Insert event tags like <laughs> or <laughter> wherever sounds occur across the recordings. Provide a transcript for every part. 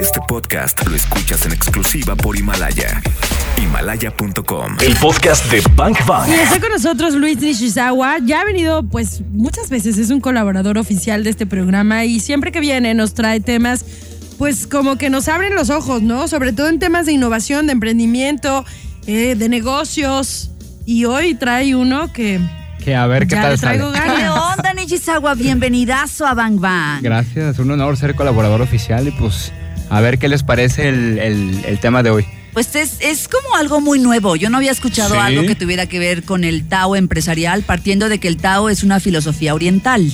Este podcast lo escuchas en exclusiva por Himalaya. Himalaya.com. El podcast de Bank Bang. Y está con nosotros Luis Nishizawa. Ya ha venido, pues, muchas veces. Es un colaborador oficial de este programa y siempre que viene nos trae temas, pues, como que nos abren los ojos, ¿no? Sobre todo en temas de innovación, de emprendimiento, eh, de negocios. Y hoy trae uno que Que a ver qué ya tal le traigo sale. ¿Qué onda, Nishizawa? Bienvenidazo a Bang Bang. Gracias, un honor ser colaborador oficial y pues a ver qué les parece el, el- el tema de hoy. Pues es, es como algo muy nuevo. Yo no había escuchado Sí. algo que tuviera que ver con el Tao empresarial, partiendo de que el Tao es una filosofía oriental.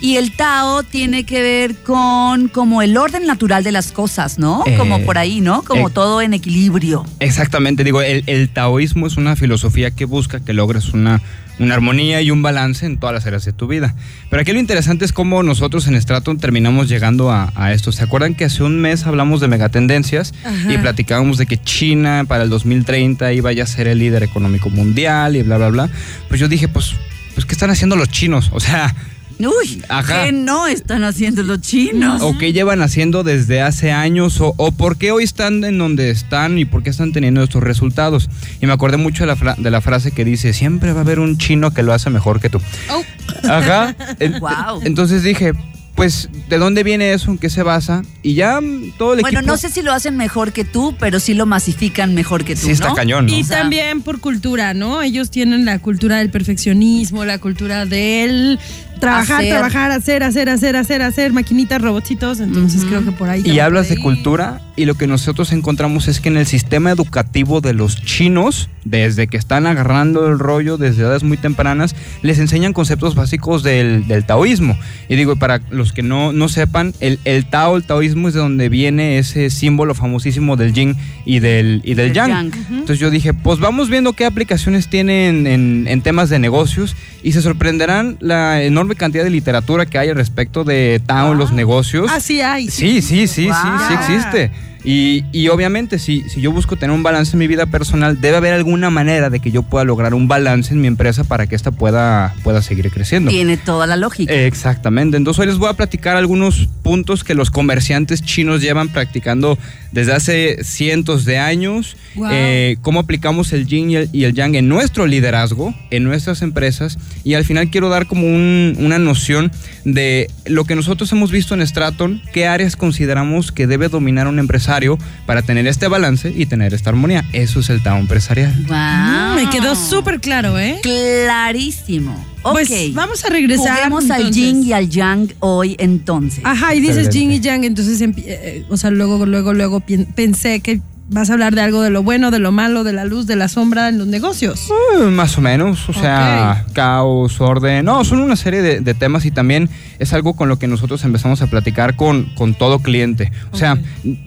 Y el Tao tiene que ver con como el orden natural de las cosas, ¿no? Eh, como por ahí, ¿no? Como eh, todo en equilibrio. Exactamente, digo, el, el taoísmo es una filosofía que busca que logres una, una armonía y un balance en todas las áreas de tu vida. Pero aquí lo interesante es cómo nosotros en Straton terminamos llegando a, a esto. ¿Se acuerdan que hace un mes hablamos de megatendencias Ajá. y platicábamos de que China para el 2030 iba ya a ser el líder económico mundial y bla, bla, bla? Pues yo dije, pues, pues ¿qué están haciendo los chinos? O sea... Uy, Ajá. ¿qué no están haciendo los chinos? o qué llevan haciendo desde hace años o, o por qué hoy están en donde están y por qué están teniendo estos resultados. Y me acordé mucho de la, fra- de la frase que dice, siempre va a haber un chino que lo hace mejor que tú. Oh. Ajá. <laughs> Guau. Entonces dije, pues, ¿de dónde viene eso? ¿En qué se basa? Y ya todo el Bueno, equipo... no sé si lo hacen mejor que tú, pero sí lo masifican mejor que tú. Sí está ¿no? cañón, ¿no? Y O sea- también por cultura, ¿no? Ellos tienen la cultura del perfeccionismo, la cultura del trabajar, Hacer. trabajar, hacer, hacer, hacer, hacer, hacer, maquinitas, robotcitos. Entonces creo que por ahí. Y hablas de cultura y lo que nosotros encontramos es que en el sistema educativo de los chinos, desde que están agarrando el rollo desde edades muy tempranas, les enseñan conceptos básicos del, del taoísmo. Y digo, para los que no, no sepan, el, el tao, el taoísmo es de donde viene ese símbolo famosísimo del yin y del, y del Del yang. yang. Entonces yo dije, pues vamos viendo qué aplicaciones tienen en, en temas de negocios y se sorprenderán la enorme cantidad de literatura que hay al respecto de Tao en los negocios. Ah, sí hay. Sí, sí, sí, sí, sí Wow. existe. Y, y obviamente, si, si yo busco tener un balance en mi vida personal, debe haber alguna manera de que yo pueda lograr un balance en mi empresa para que ésta pueda, pueda seguir creciendo. Tiene toda la lógica. Exactamente. Entonces hoy les voy a platicar algunos puntos que los comerciantes chinos llevan practicando desde hace cientos de años. Wow. eh, cómo aplicamos el yin y el, y el yang en nuestro liderazgo, en nuestras empresas. Y al final quiero dar como un- una noción de lo que nosotros hemos visto en Straton, qué áreas consideramos que debe dominar un empresario para tener este balance y tener esta armonía. Eso es el Tao empresarial. Wow. Mm, me quedó súper claro, ¿eh? clarísimo. Ok. Pues vamos a regresar. Juguemos al yin y al yang hoy entonces. Ajá, y dices yin y yang, entonces, empie- eh, o sea, luego, luego, luego pensé que vas a hablar de algo de lo bueno, de lo malo, de la luz, de la sombra en los negocios. Eh, Más o menos, o sea, caos, orden, no, son una serie de, de temas y también es algo con lo que nosotros empezamos a platicar con, con todo cliente. O sea, Ok.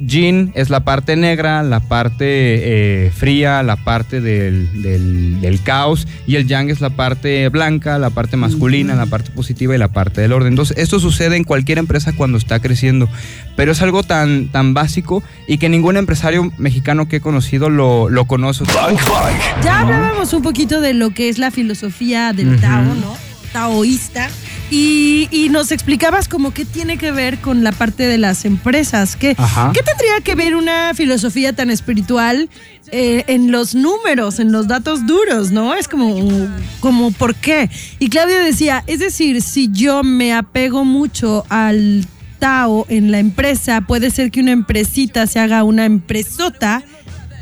Yin es la parte negra, la parte eh, fría, la parte del, del- del caos y el Yang es la parte blanca, la parte masculina, la parte positiva y la parte del orden. Entonces, esto sucede en cualquier empresa cuando está creciendo, pero es algo tan, tan básico y que ningún empresario mexicano que he conocido lo, lo conoce. Ya hablábamos un poquito de lo que es la filosofía del. Tao, ¿no? Taoísta. Y, y nos explicabas como qué tiene que ver con la parte de las empresas. ¿Qué. ¿qué tendría que ver una filosofía tan espiritual eh, en los números, en los datos duros, no? Es como, como ¿por qué? Y Claudia decía, es decir, si yo me apego mucho al En la empresa, puede ser que una empresita se haga una empresota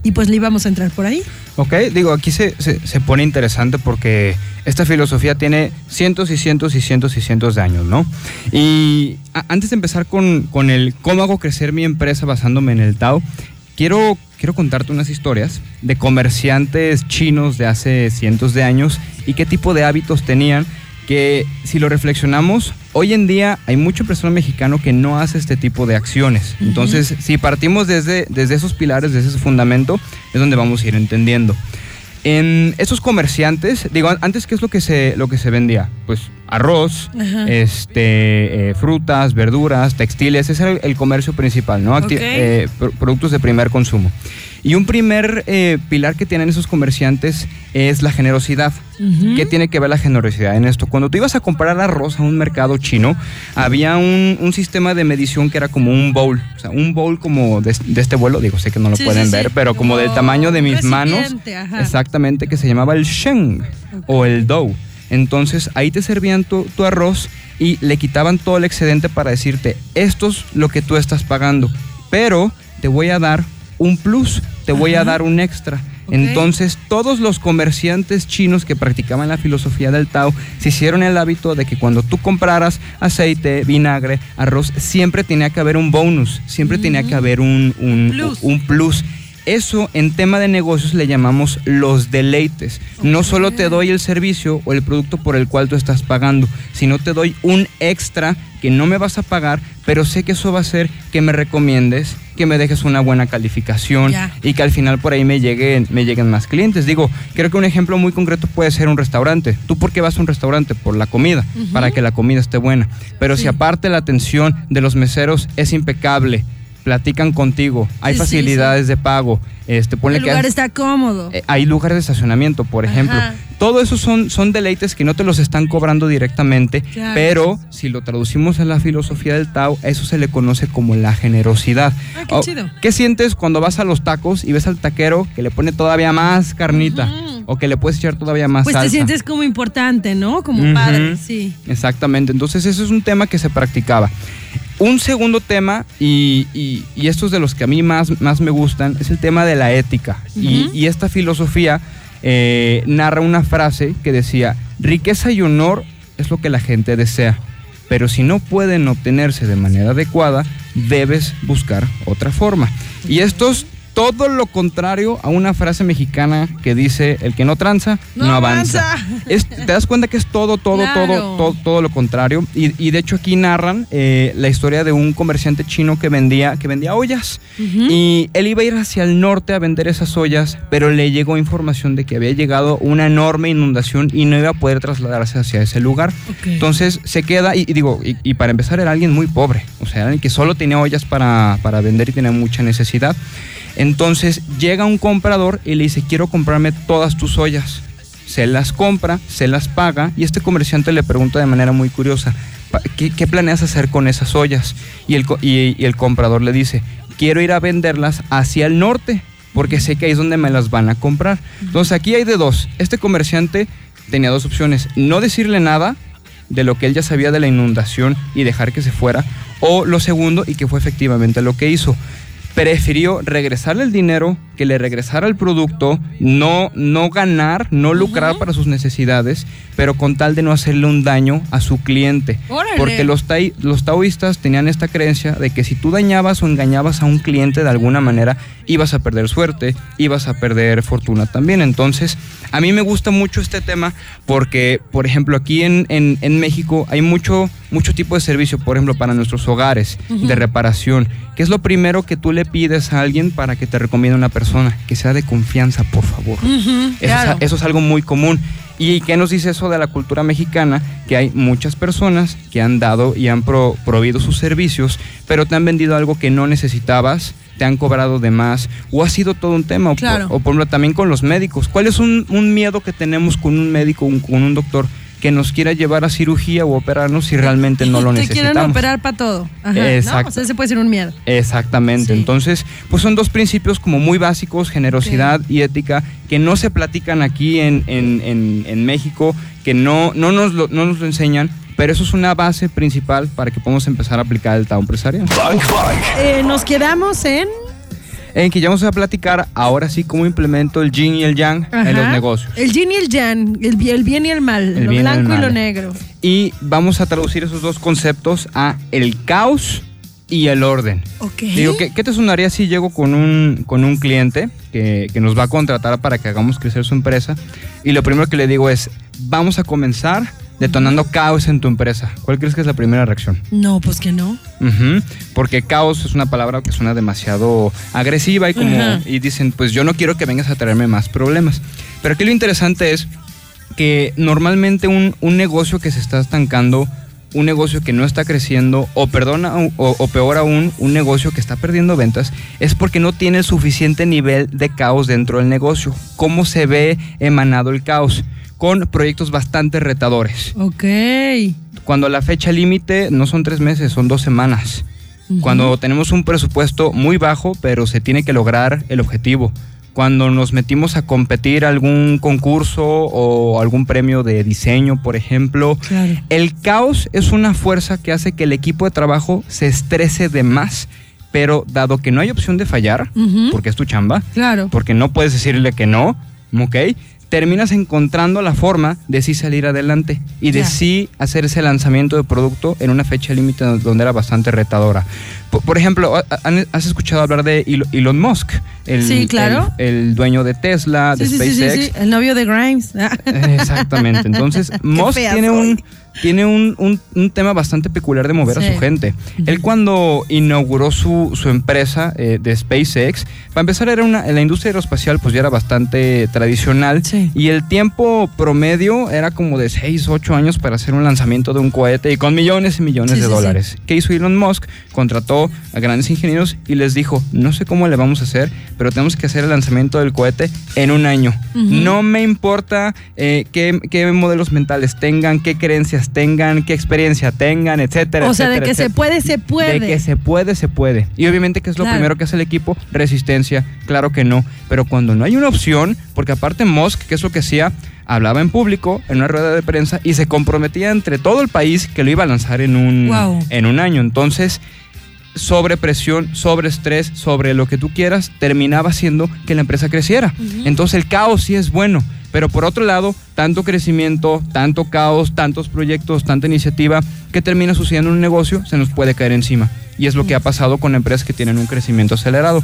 y pues le íbamos a entrar por ahí. Ok, digo, aquí se, se- se pone interesante porque esta filosofía tiene cientos y cientos y cientos y cientos de años, ¿no? Y a- antes de empezar con, con el cómo hago crecer mi empresa basándome en el Tao, quiero, quiero contarte unas historias de comerciantes chinos de hace cientos de años y qué tipo de hábitos tenían que si lo reflexionamos, hoy en día hay mucho personal mexicano que no hace este tipo de acciones. Entonces, si partimos desde, desde esos pilares, desde ese fundamento, es donde vamos a ir entendiendo. En esos comerciantes, digo, antes, ¿qué es lo que se, lo que se vendía? pues arroz, Ajá. este, eh, frutas, verduras, textiles, ese era el, el comercio principal, ¿no? Acti- Ok. eh, pro- productos de primer consumo. Y un primer eh, pilar que tienen esos comerciantes es la generosidad. ¿Qué tiene que ver la generosidad en esto? Cuando tú ibas a comprar arroz a un mercado chino, había un, un sistema de medición que era como un bowl. O sea, un bowl como de, de este vuelo, digo, sé que no lo Sí, pueden sí, sí. ver, pero como del tamaño de mis manos. ajá. Exactamente, que se llamaba el sheng o el dough. Entonces ahí te servían tu, tu arroz y le quitaban todo el excedente para decirte, esto es lo que tú estás pagando, pero te voy a dar un plus, te voy a dar un extra. Entonces todos los comerciantes chinos que practicaban la filosofía del Tao se hicieron el hábito de que cuando tú compraras aceite, vinagre, arroz, siempre tenía que haber un bonus, siempre tenía que haber un, un- Plus. un plus. Eso en tema de negocios le llamamos los deleites. No solo te doy el servicio o el producto por el cual tú estás pagando, sino te doy un extra que no me vas a pagar, pero sé que eso va a hacer que me recomiendes, que me dejes una buena calificación y que al final por ahí me lleguen, me lleguen más clientes. Digo, creo que un ejemplo muy concreto puede ser un restaurante. ¿Tú por qué vas a un restaurante? Por la comida, para que la comida esté buena. Pero si aparte la atención de los meseros es impecable, platican contigo, hay Sí, sí, facilidades de pago, este, ponle El que lugar hay, está cómodo. eh, hay lugares de estacionamiento, por ejemplo. Ajá. Todo eso son, son deleites que no te los están cobrando directamente, Claro. pero si lo traducimos a la filosofía del Tao, eso se le conoce como la generosidad. Ah, qué Oh, chido. ¿Qué sientes cuando vas a los tacos y ves al taquero que le pone todavía más carnita? O que le puedes echar todavía más Pues salsa. te sientes como importante, ¿no? Como padre, sí. Exactamente, entonces eso es un tema que se practicaba. Un segundo tema, y, y- y esto es de los que a mí más, más me gustan, es el tema de la ética. Y- esta filosofía eh, narra una frase que decía, riqueza y honor es lo que la gente desea, pero si no pueden obtenerse de manera adecuada, debes buscar otra forma. Y esto es todo lo contrario a una frase mexicana que dice, el que no tranza, no, No avanza. avanza. <laughs> Es- te das cuenta que es todo, todo, Claro. todo, todo, todo lo contrario. Y, y de hecho aquí narran eh, la historia de un comerciante chino que vendía, que vendía ollas. Y él iba a ir hacia el norte a vender esas ollas, pero le llegó información de que había llegado una enorme inundación y no iba a poder trasladarse hacia ese lugar. Entonces se queda, y, y digo, y, y para empezar era alguien muy pobre, o sea, alguien que solo tenía ollas para, para vender y tenía mucha necesidad. Entonces llega un comprador y le dice, quiero comprarme todas tus ollas. Se las compra, se las paga y este comerciante le pregunta de manera muy curiosa, "Pa- ¿qué, planeas hacer con esas ollas? Y el, y el comprador le dice, quiero ir a venderlas hacia el norte porque sé que ahí es donde me las van a comprar. Entonces aquí hay de dos. Este comerciante tenía dos opciones, no decirle nada de lo que él ya sabía de la inundación y dejar que se fuera, o lo segundo, y que fue efectivamente lo que hizo, prefirió regresarle el dinero, que le regresara el producto, no, no ganar, no lucrar para sus necesidades, pero con tal de no hacerle un daño a su cliente. Órale. Porque los, tai- los taoístas tenían esta creencia de que si tú dañabas o engañabas a un cliente de alguna manera, ibas a perder suerte, ibas a perder fortuna también. Entonces, a mí me gusta mucho este tema porque, por ejemplo, aquí en, en- en México hay mucho, mucho tipo de servicio, por ejemplo, para nuestros hogares, de reparación, que es lo primero que tú le pides a alguien para que te recomiende una persona, que sea de confianza, por favor. Eso, claro. es, eso es algo muy común. ¿Y qué nos dice eso de la cultura mexicana? Que hay muchas personas que han dado y han pro- proveído sus servicios, pero te han vendido algo que no necesitabas, te han cobrado de más, o ha sido todo un tema. O, por- Claro. o por ejemplo también con los médicos. ¿Cuál es un, un miedo que tenemos con un médico, un- con un doctor? Que nos quiera llevar a cirugía o operarnos si realmente no lo Te necesitamos. quieren operar para todo. Ajá, ¿no? Exacto. O sea, ese puede ser un miedo. Exactamente. Sí. Entonces, pues son dos principios como muy básicos, generosidad y ética, que no se platican aquí en, en- en- en México, que no, no, nos lo, no nos lo enseñan, pero eso es una base principal para que podamos empezar a aplicar el Tao empresarial. Bank Bank. Eh, nos quedamos en. En que ya vamos a platicar ahora sí cómo implemento el yin y el yang en los negocios. El yin y el yang, el, bi- el bien y el mal, El lo y blanco y lo negro. Y vamos a traducir esos dos conceptos a el caos y el orden. Ok. Digo, ¿qué, qué te sonaría si llego con un, con un cliente que, que nos va a contratar para que hagamos crecer su empresa? Y lo primero que le digo es, vamos a comenzar detonando caos en tu empresa. ¿Cuál crees que es la primera reacción? No, pues que no. Porque caos es una palabra que suena demasiado agresiva y como y dicen, pues yo no quiero que vengas a traerme más problemas. Pero aquí lo interesante es que normalmente un, un negocio que se está estancando, un negocio que no está creciendo, o perdona, o, o peor aún, un negocio que está perdiendo ventas, es porque no tiene el suficiente nivel de caos dentro del negocio. ¿Cómo se ve emanado el caos? Con proyectos bastante retadores. Ok. Cuando la fecha límite no son tres meses, son dos semanas. Cuando tenemos un presupuesto muy bajo, pero se tiene que lograr el objetivo. Cuando nos metimos a competir algún concurso o algún premio de diseño, por ejemplo, Claro. el caos es una fuerza que hace que el equipo de trabajo se estrese de más, pero dado que no hay opción de fallar, porque es tu chamba, Claro. porque no puedes decirle que no, ¿ok? Terminas encontrando la forma de sí salir adelante y de sí hacer ese lanzamiento de producto en una fecha límite donde era bastante retadora. Por, por ejemplo, ¿ha- han- ¿has escuchado hablar de Elo- Elon Musk? El, Sí, claro. El, el dueño de Tesla, de Sí, sí, SpaceX. sí, el novio de Grimes. <laughs> Exactamente. Entonces, Musk tiene, soy. un, tiene un, un- un tema bastante peculiar de mover a su gente. Él cuando inauguró su, su empresa eh, de SpaceX, para empezar era una, la industria aeroespacial pues ya era bastante tradicional Sí. y el tiempo promedio era como de 6, 8 años para hacer un lanzamiento de un cohete y con millones y millones Sí, de dólares. ¿Qué hizo Elon Musk? Contrató a grandes ingenieros y les dijo, no sé cómo le vamos a hacer, pero tenemos que hacer el lanzamiento del cohete en un año. No me importa eh, qué, qué modelos mentales tengan, qué creencias tengan, qué experiencia tengan, etcétera. o sea, de etcétera, que se puede, se puede. De que se puede, se puede. Y obviamente, ¿qué es lo Claro. primero que hace el equipo? Resistencia. Claro que no. Pero cuando no hay una opción, porque aparte Musk, ¿qué es lo que hacía? Hablaba en público, en una rueda de prensa, y se comprometía entre todo el país que lo iba a lanzar en un, Wow. en un año. Entonces, sobre presión, sobre estrés, sobre lo que tú quieras, terminaba haciendo que la empresa creciera. Entonces el caos sí es bueno, pero por otro lado, tanto crecimiento, tanto caos, tantos proyectos, tanta iniciativa que termina sucediendo en un negocio, se nos puede caer encima. Y es lo que ha pasado con empresas que tienen un crecimiento acelerado.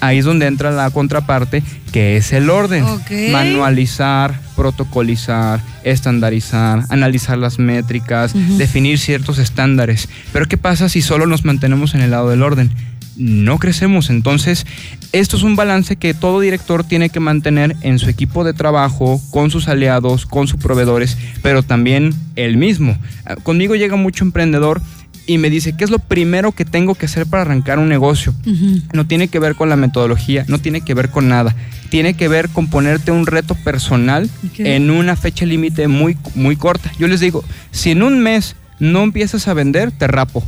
Ahí es donde entra la contraparte, que es el orden. Manualizar, protocolizar, estandarizar, analizar las métricas, definir ciertos estándares. Pero ¿qué pasa si solo nos mantenemos en el lado del orden? No crecemos. Entonces, esto es un balance que todo director tiene que mantener en su equipo de trabajo, con sus aliados, con sus proveedores, pero también él mismo. Ah, Conmigo llega mucho emprendedor y me dice, ¿qué es lo primero que tengo que hacer para arrancar un negocio? No tiene que ver con la metodología, no tiene que ver con nada. Tiene que ver con ponerte un reto personal en una fecha límite muy, muy corta. Yo les digo, si en un mes no empiezas a vender, te rapo.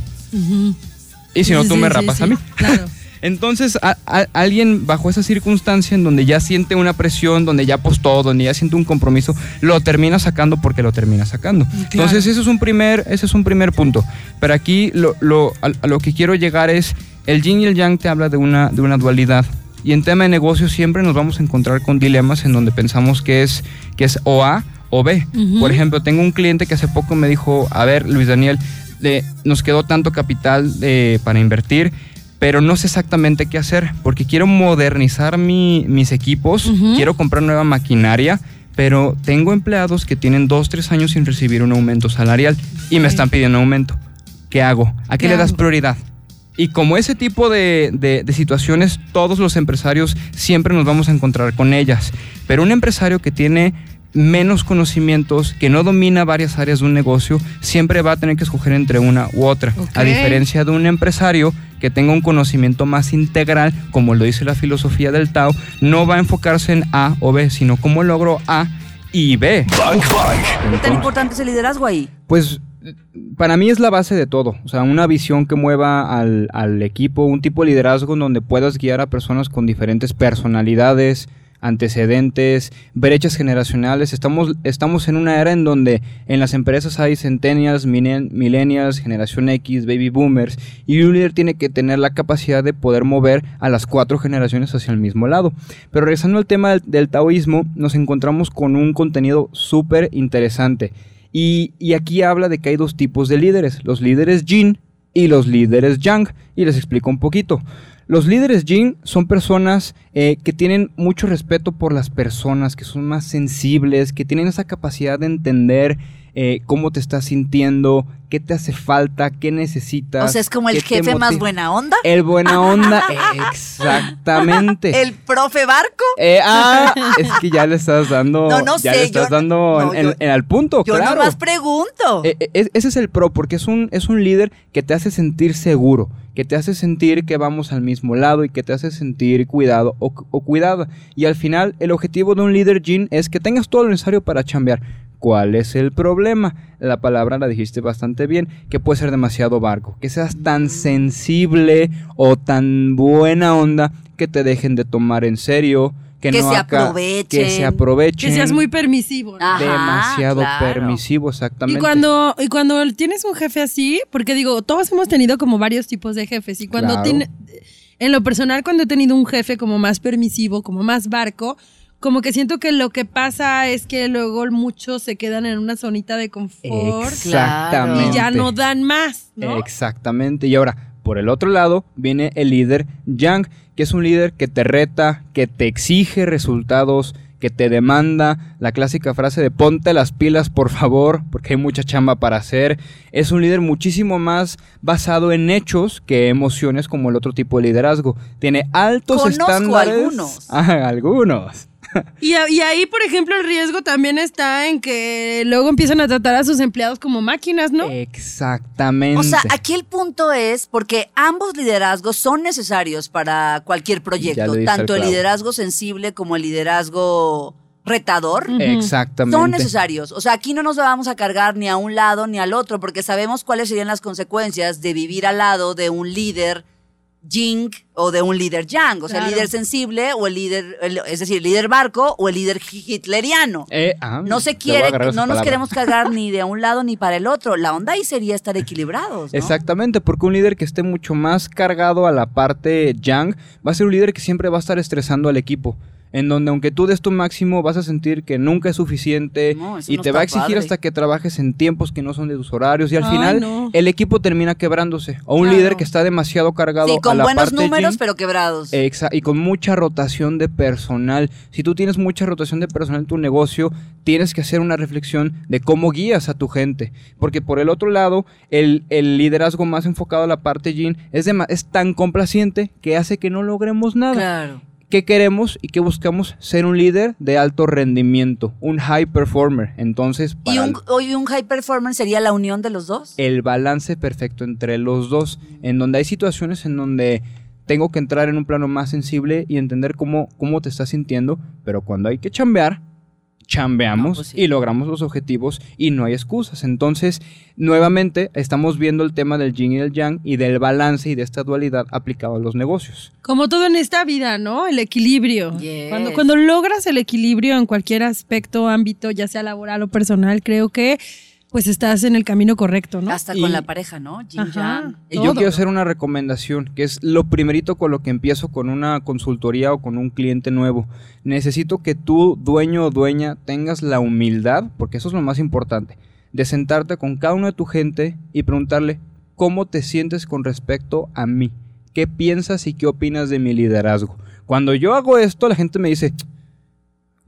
Y si no, Sí, tú me sí, rapas sí, a mí. Claro. <laughs> Entonces, a- a- alguien bajo esa circunstancia en donde ya siente una presión, donde ya apostó, donde ya siente un compromiso, lo termina sacando porque lo termina sacando. Entonces, ese es un primer, ese es un primer punto. Pero aquí lo, lo- a, a lo que quiero llegar es, el yin y el yang te habla de una, de una dualidad. Y en tema de negocios siempre nos vamos a encontrar con dilemas en donde pensamos que es, que es o A o B. Por ejemplo, tengo un cliente que hace poco me dijo, a ver, Luis Daniel, le- nos quedó tanto capital para invertir, pero no sé exactamente qué hacer, porque quiero modernizar mi- mis equipos, quiero comprar nueva maquinaria, pero tengo empleados que tienen dos, tres años sin recibir un aumento salarial y me están pidiendo aumento. ¿Qué hago? ¿A qué, ¿Qué le das hago? prioridad? Y como ese tipo de, de- de situaciones, todos los empresarios siempre nos vamos a encontrar con ellas. Pero un empresario que tiene menos conocimientos, que no domina varias áreas de un negocio, siempre va a tener que escoger entre una u otra. A diferencia de un empresario que tenga un conocimiento más integral, como lo dice la filosofía del Tao, no va a enfocarse en A o B, sino cómo logro A y B. Bank Bank. ¿Qué tan importante es el liderazgo ahí? Pues para mí es la base de todo, o sea, una visión que mueva al, al equipo, un tipo de liderazgo en donde puedas guiar a personas con diferentes personalidades, antecedentes, brechas generacionales. Estamos, estamos en una era en donde en las empresas hay centennials, millennials, generación X, baby boomers, y un líder tiene que tener la capacidad de poder mover a las cuatro generaciones hacia el mismo lado. Pero regresando al tema del, del taoísmo, nos encontramos con un contenido súper interesante. Y, y aquí habla de que hay dos tipos de líderes, los líderes yin y los líderes yang. Y les explico un poquito. Los líderes yin son personas eh, que tienen mucho respeto por las personas, que son más sensibles, que tienen esa capacidad de entender eh, cómo te estás sintiendo, qué te hace falta, qué necesitas. O sea, es como el jefe más buena onda. El buena onda, <laughs> exactamente. <laughs> El profe barco. Eh, ah, <laughs> es que ya le estás dando. No, no ya sé, le estás yo- dando no, en- yo- en- al punto, Yo claro. nomás pregunto. Eh, ese es el pro, porque es un, es un líder que te hace sentir seguro, que te hace sentir que vamos al mismo lado y que te hace sentir cuidado o, o cuidada. Y al final, el objetivo de un líder, Jean, es que tengas todo lo necesario para chambear. ¿Cuál es el problema? La palabra la dijiste bastante bien, que puede ser demasiado barco, que seas tan sensible o tan buena onda que te dejen de tomar en serio, que, Que no se haga- aprovechen. que se aprovechen, Que seas muy permisivo. ¿no? Ajá, demasiado claro. permisivo, exactamente. Y cuando, y cuando tienes un jefe así, porque digo, todos hemos tenido como varios tipos de jefes. Y cuando Claro. tiene- en lo personal, cuando he tenido un jefe como más permisivo, como más barco, como que siento que lo que pasa es que luego muchos se quedan en una zonita de confort Exactamente. y ya no dan más, ¿no? Exactamente. Y ahora, por el otro lado, viene el líder Yang, que es un líder que te reta, que te exige resultados, que te demanda la clásica frase de ponte las pilas, por favor, porque hay mucha chamba para hacer. Es un líder muchísimo más basado en hechos que emociones como el otro tipo de liderazgo. Tiene altos Conozco estándares. algunos. <laughs> Ah, algunos. <laughs> Y, a- y ahí, por ejemplo, el riesgo también está en que luego empiezan a tratar a sus empleados como máquinas, ¿no? Exactamente. O sea, aquí el punto es porque ambos liderazgos son necesarios para cualquier proyecto, tanto el liderazgo sensible como el liderazgo retador. Exactamente. Son necesarios. O sea, aquí no nos vamos a cargar ni a un lado ni al otro, porque sabemos cuáles serían las consecuencias de vivir al lado de un líder Jing o de un líder Yang. O sea, el líder sensible o el líder, el- es decir, el líder barco o el líder hitleriano. Eh, ah, No se quiere, no nos palabra. queremos <laughs> cargar ni de un lado ni para el otro. La onda ahí sería estar equilibrados. ¿no? Exactamente, porque un líder que esté mucho más cargado a la parte yang va a ser un líder que siempre va a estar estresando al equipo. En donde aunque tú des tu máximo vas a sentir que nunca es suficiente No, y no te va a exigir padre. hasta que trabajes en tiempos que no son de tus horarios y al Ay, final no. el equipo termina quebrándose. O un Claro. líder que está demasiado cargado Sí, a con la buenos parte números, pero quebrados. Exa- y con mucha rotación de personal. Si tú tienes mucha rotación de personal en tu negocio, tienes que hacer una reflexión de cómo guías a tu gente. Porque por el otro lado, el, el liderazgo más enfocado a la parte yin es, es tan complaciente que hace que no logremos nada. claro. ¿Qué queremos y qué buscamos? Ser un líder de alto rendimiento, un high performer. Entonces, ¿Y para un, hoy un high performance sería la unión de los dos? el balance perfecto entre los dos, en donde hay situaciones en donde tengo que entrar en un plano más sensible y entender cómo, cómo te estás sintiendo, pero cuando hay que chambear, chambeamos No, pues sí. y logramos los objetivos y no hay excusas. Entonces, nuevamente estamos viendo el tema del yin y del yang y del balance y de esta dualidad aplicado a los negocios. Como todo en esta vida, ¿no? El equilibrio. Yes. Cuando, cuando logras el equilibrio en cualquier aspecto, ámbito, ya sea laboral o personal, creo que pues estás en el camino correcto, ¿no? Hasta Y- con la pareja, ¿no? Ajá. Y yo quiero hacer una recomendación, que es lo primerito con lo que empiezo con una consultoría o con un cliente nuevo. Necesito que tú, dueño o dueña, tengas la humildad, porque eso es lo más importante, de sentarte con cada uno de tu gente y preguntarle cómo te sientes con respecto a mí. ¿Qué piensas y qué opinas de mi liderazgo? Cuando yo hago esto, la gente me dice,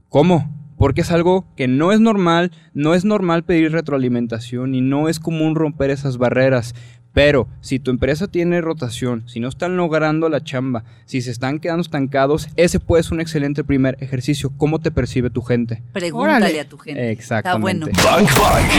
¿cómo? Porque es algo que no es normal, no es normal pedir retroalimentación y no es común romper esas barreras. Pero si tu empresa tiene rotación, si no están logrando la chamba, si se están quedando estancados, ese puede ser un excelente primer ejercicio. ¿Cómo te percibe tu gente? Pregúntale Órale. a tu gente. Exactamente. Está bueno.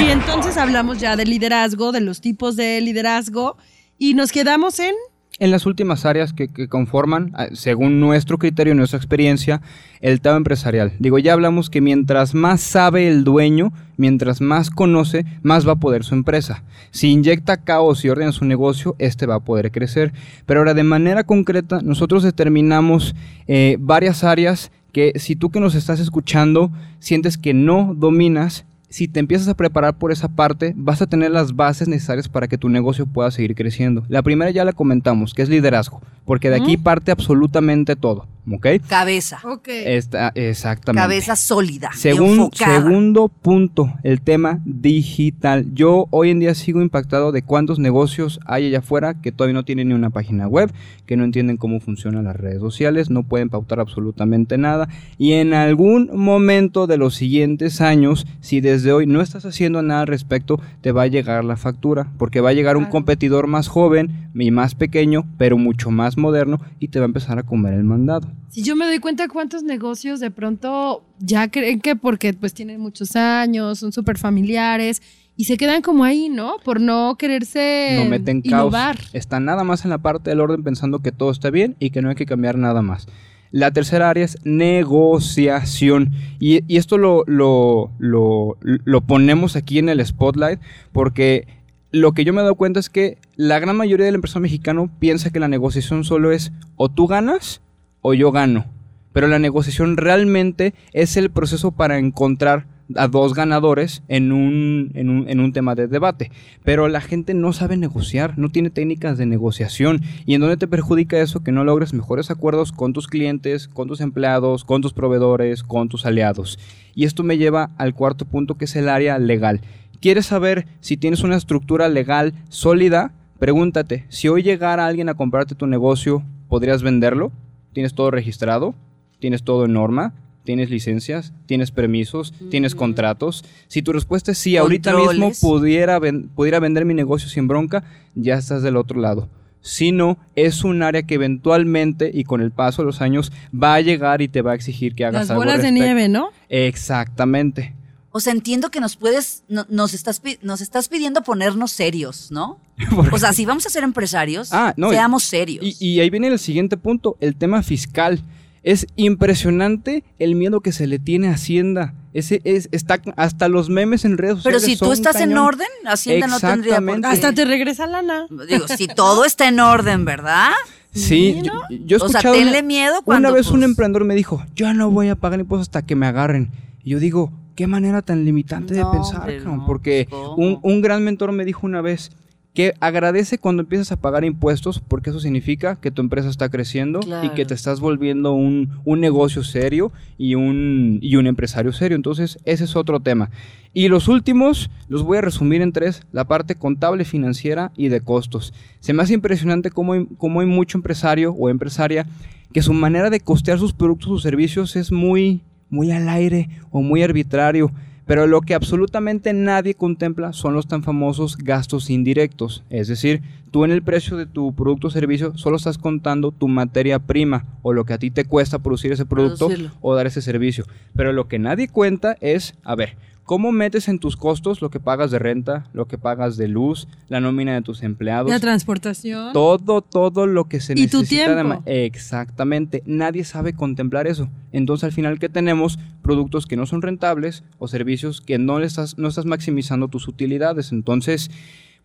Y entonces hablamos ya de liderazgo, de los tipos de liderazgo, y nos quedamos en En las últimas áreas que, conforman, ah, según nuestro criterio y nuestra experiencia, el Tao empresarial. Digo, ya hablamos que mientras más sabe el dueño, mientras más conoce, más va a poder su empresa. Si inyecta caos y orden a su negocio, este va a poder crecer. Pero ahora, de manera concreta, nosotros determinamos eh, varias áreas que si tú que nos estás escuchando sientes que no dominas, si te empiezas a preparar por esa parte, vas a tener las bases necesarias para que tu negocio pueda seguir creciendo. La primera ya la comentamos, que es liderazgo, porque de aquí parte absolutamente todo. ¿ok? Cabeza. Ok. Esta- exactamente. Cabeza sólida. enfocada. segundo punto, el tema digital. Yo hoy en día sigo impactado de cuántos negocios hay allá afuera que todavía no tienen ni una página web, que no entienden cómo funcionan las redes sociales, no pueden pautar absolutamente nada. Y en algún momento de los siguientes años, si desde hoy no estás haciendo nada al respecto, te va a llegar la factura, porque va a llegar un competidor más joven y más pequeño, pero mucho más moderno, y te va a empezar a comer el mandado. Si yo me doy cuenta cuántos negocios de pronto ya creen que porque pues tienen muchos años, son súper familiares y se quedan como ahí, ¿no? Por no quererse no meten caos. Están nada más en la parte del orden pensando que todo está bien y que no hay que cambiar nada más. La tercera área es negociación. Y, y esto lo, lo, lo, lo ponemos aquí en el spotlight porque lo que yo me he dado cuenta es que la gran mayoría del empresario mexicano piensa que la negociación solo es o tú ganas o yo gano. Pero la negociación realmente es el proceso para encontrar a dos ganadores en un, en un, en un tema de debate. Pero la gente no sabe negociar, no tiene técnicas de negociación. ¿Y en dónde te perjudica eso? Que no logres mejores acuerdos con tus clientes, con tus empleados, con tus proveedores, con tus aliados. Y esto me lleva al cuarto punto que es el área legal. ¿Quieres saber si tienes una estructura legal sólida? Pregúntate, si hoy llegara alguien a comprarte tu negocio, ¿podrías venderlo? ¿Tienes todo registrado? ¿Tienes todo en norma? ¿Tienes licencias? ¿Tienes permisos? ¿Tienes Mm. contratos? Si tu respuesta es sí, ahorita mismo pudiera, ven- pudiera vender mi negocio sin bronca, ya estás del otro lado. Si no, es un área que eventualmente y con el paso de los años va a llegar y te va a exigir que hagas Las algo al bolas de nieve, ¿no? Exactamente. O sea, entiendo que nos puedes, no- nos, estás, nos estás pidiendo ponernos serios, ¿no? <laughs> O sea, si vamos a ser empresarios, Ah, no, y- seamos serios. Y, y ahí viene el siguiente punto, el tema fiscal. Es impresionante el miedo que se le tiene a Hacienda. Ese es, está hasta los memes en redes Pero sociales. si tú estás en orden, Hacienda no tendría por qué. Hasta te regresa lana. Digo, si todo <laughs> está en orden, ¿verdad? Sí, yo, yo he O sea, escuchado tenle una- miedo cuando, Una vez un pues, emprendedor me dijo, yo no voy a pagar impuestos hasta que me agarren. Y yo digo, qué manera tan limitante No, de pensar, hombre, cabrón? no, porque pues, un, un gran mentor me dijo una vez que agradece cuando empiezas a pagar impuestos porque eso significa que tu empresa está creciendo y que te estás volviendo un, un negocio serio y un, y un empresario serio. Entonces, ese es otro tema. Y los últimos los voy a resumir en tres, la parte contable, financiera y de costos. Se me hace impresionante cómo hay, cómo hay mucho empresario o empresaria que su manera de costear sus productos o servicios es muy, muy al aire o muy arbitrario. Pero lo que absolutamente nadie contempla son los tan famosos gastos indirectos. Es decir, tú en el precio de tu producto o servicio solo estás contando tu materia prima o lo que a ti te cuesta producir ese producto Producirlo. o dar ese servicio. Pero lo que nadie cuenta es, a ver, ¿cómo metes en tus costos lo que pagas de renta, lo que pagas de luz, la nómina de tus empleados? La transportación. Todo, todo lo que se Y tu necesita tiempo. Exactamente. Nadie sabe contemplar eso. Entonces, al final, ¿qué tenemos? Productos que no son rentables o servicios que no le estás, no estás maximizando tus utilidades. Entonces,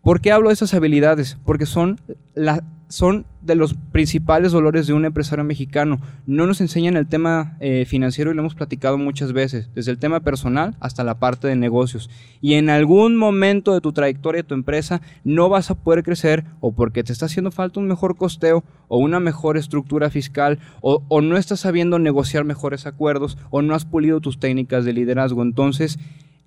¿por qué hablo de esas habilidades? Porque son, la, son de los principales dolores de un empresario mexicano. No nos enseñan el tema eh, financiero y lo hemos platicado muchas veces, desde el tema personal hasta la parte de negocios. Y en algún momento de tu trayectoria de tu empresa no vas a poder crecer o porque te está haciendo falta un mejor costeo o una mejor estructura fiscal o, o no estás sabiendo negociar mejores acuerdos o no has pulido tus técnicas de liderazgo. Entonces,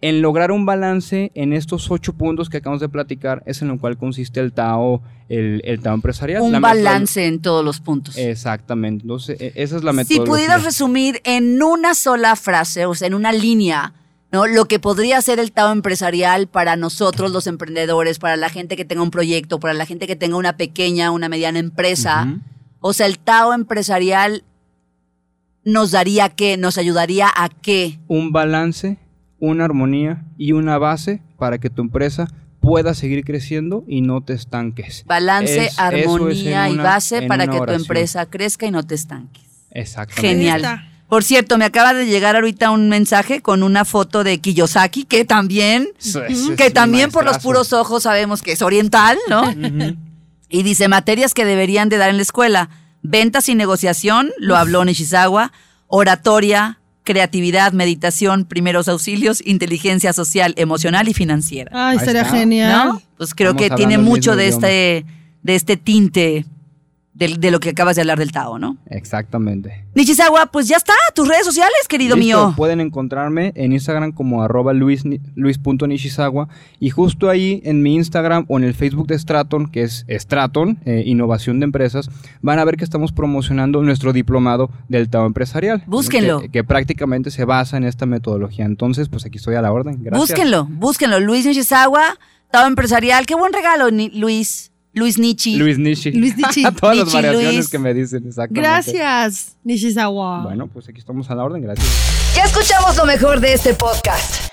en lograr un balance en estos ocho puntos que acabamos de platicar es en lo cual consiste el Tao, el, el Tao empresarial. un La balance en todos los puntos. Exactamente. Entonces, e- esa es la si metodología. pudieras resumir en una sola frase, o sea, en una línea, ¿no? Lo que podría ser el Tao empresarial para nosotros, los emprendedores, para la gente que tenga un proyecto, para la gente que tenga una pequeña, una mediana empresa. O sea, el Tao empresarial nos daría qué, nos ayudaría a qué. un balance, una armonía y una base para que tu empresa pueda seguir creciendo y no te estanques. Balance, Es- eso es armonía y base para que tu empresa crezca y no te estanques. Exactamente. Genial. Por cierto, me acaba de llegar ahorita un mensaje con una foto de Kiyosaki, que también, que también por los puros ojos sabemos que es oriental, ¿no? Y dice materias que deberían de dar en la escuela. Ventas y negociación, lo habló Nishizawa. Oratoria, creatividad, meditación, primeros auxilios, inteligencia social, emocional y financiera. Ay, estaría genial. ¿No? Pues creo que tiene mucho de idioma. este, de este tinte de, lo que acabas de hablar del Tao, ¿no? Exactamente. Nishizawa, pues ya está, tus redes sociales, querido Listo, mío. Pueden encontrarme en Instagram como arroba luis, luis.nishizawa y justo ahí en mi Instagram o en el Facebook de Straton, que es Straton, eh, Innovación de Empresas, van a ver que estamos promocionando nuestro diplomado del Tao Empresarial. Búsquenlo. Que, que prácticamente se basa en esta metodología. Entonces, pues aquí estoy a la orden. Gracias. Búsquenlo, búsquenlo. Luis Nishizawa, Tao Empresarial. Qué buen regalo, Luis. Luis Nichi. Luis Nishi. Luis Nishi. <laughs> Todas las Nishi variaciones Luis. que me dicen, exactamente. Gracias, Nishizawa. Bueno, pues aquí estamos a la orden, gracias. Ya escuchamos lo mejor de este podcast.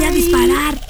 voy a disparar.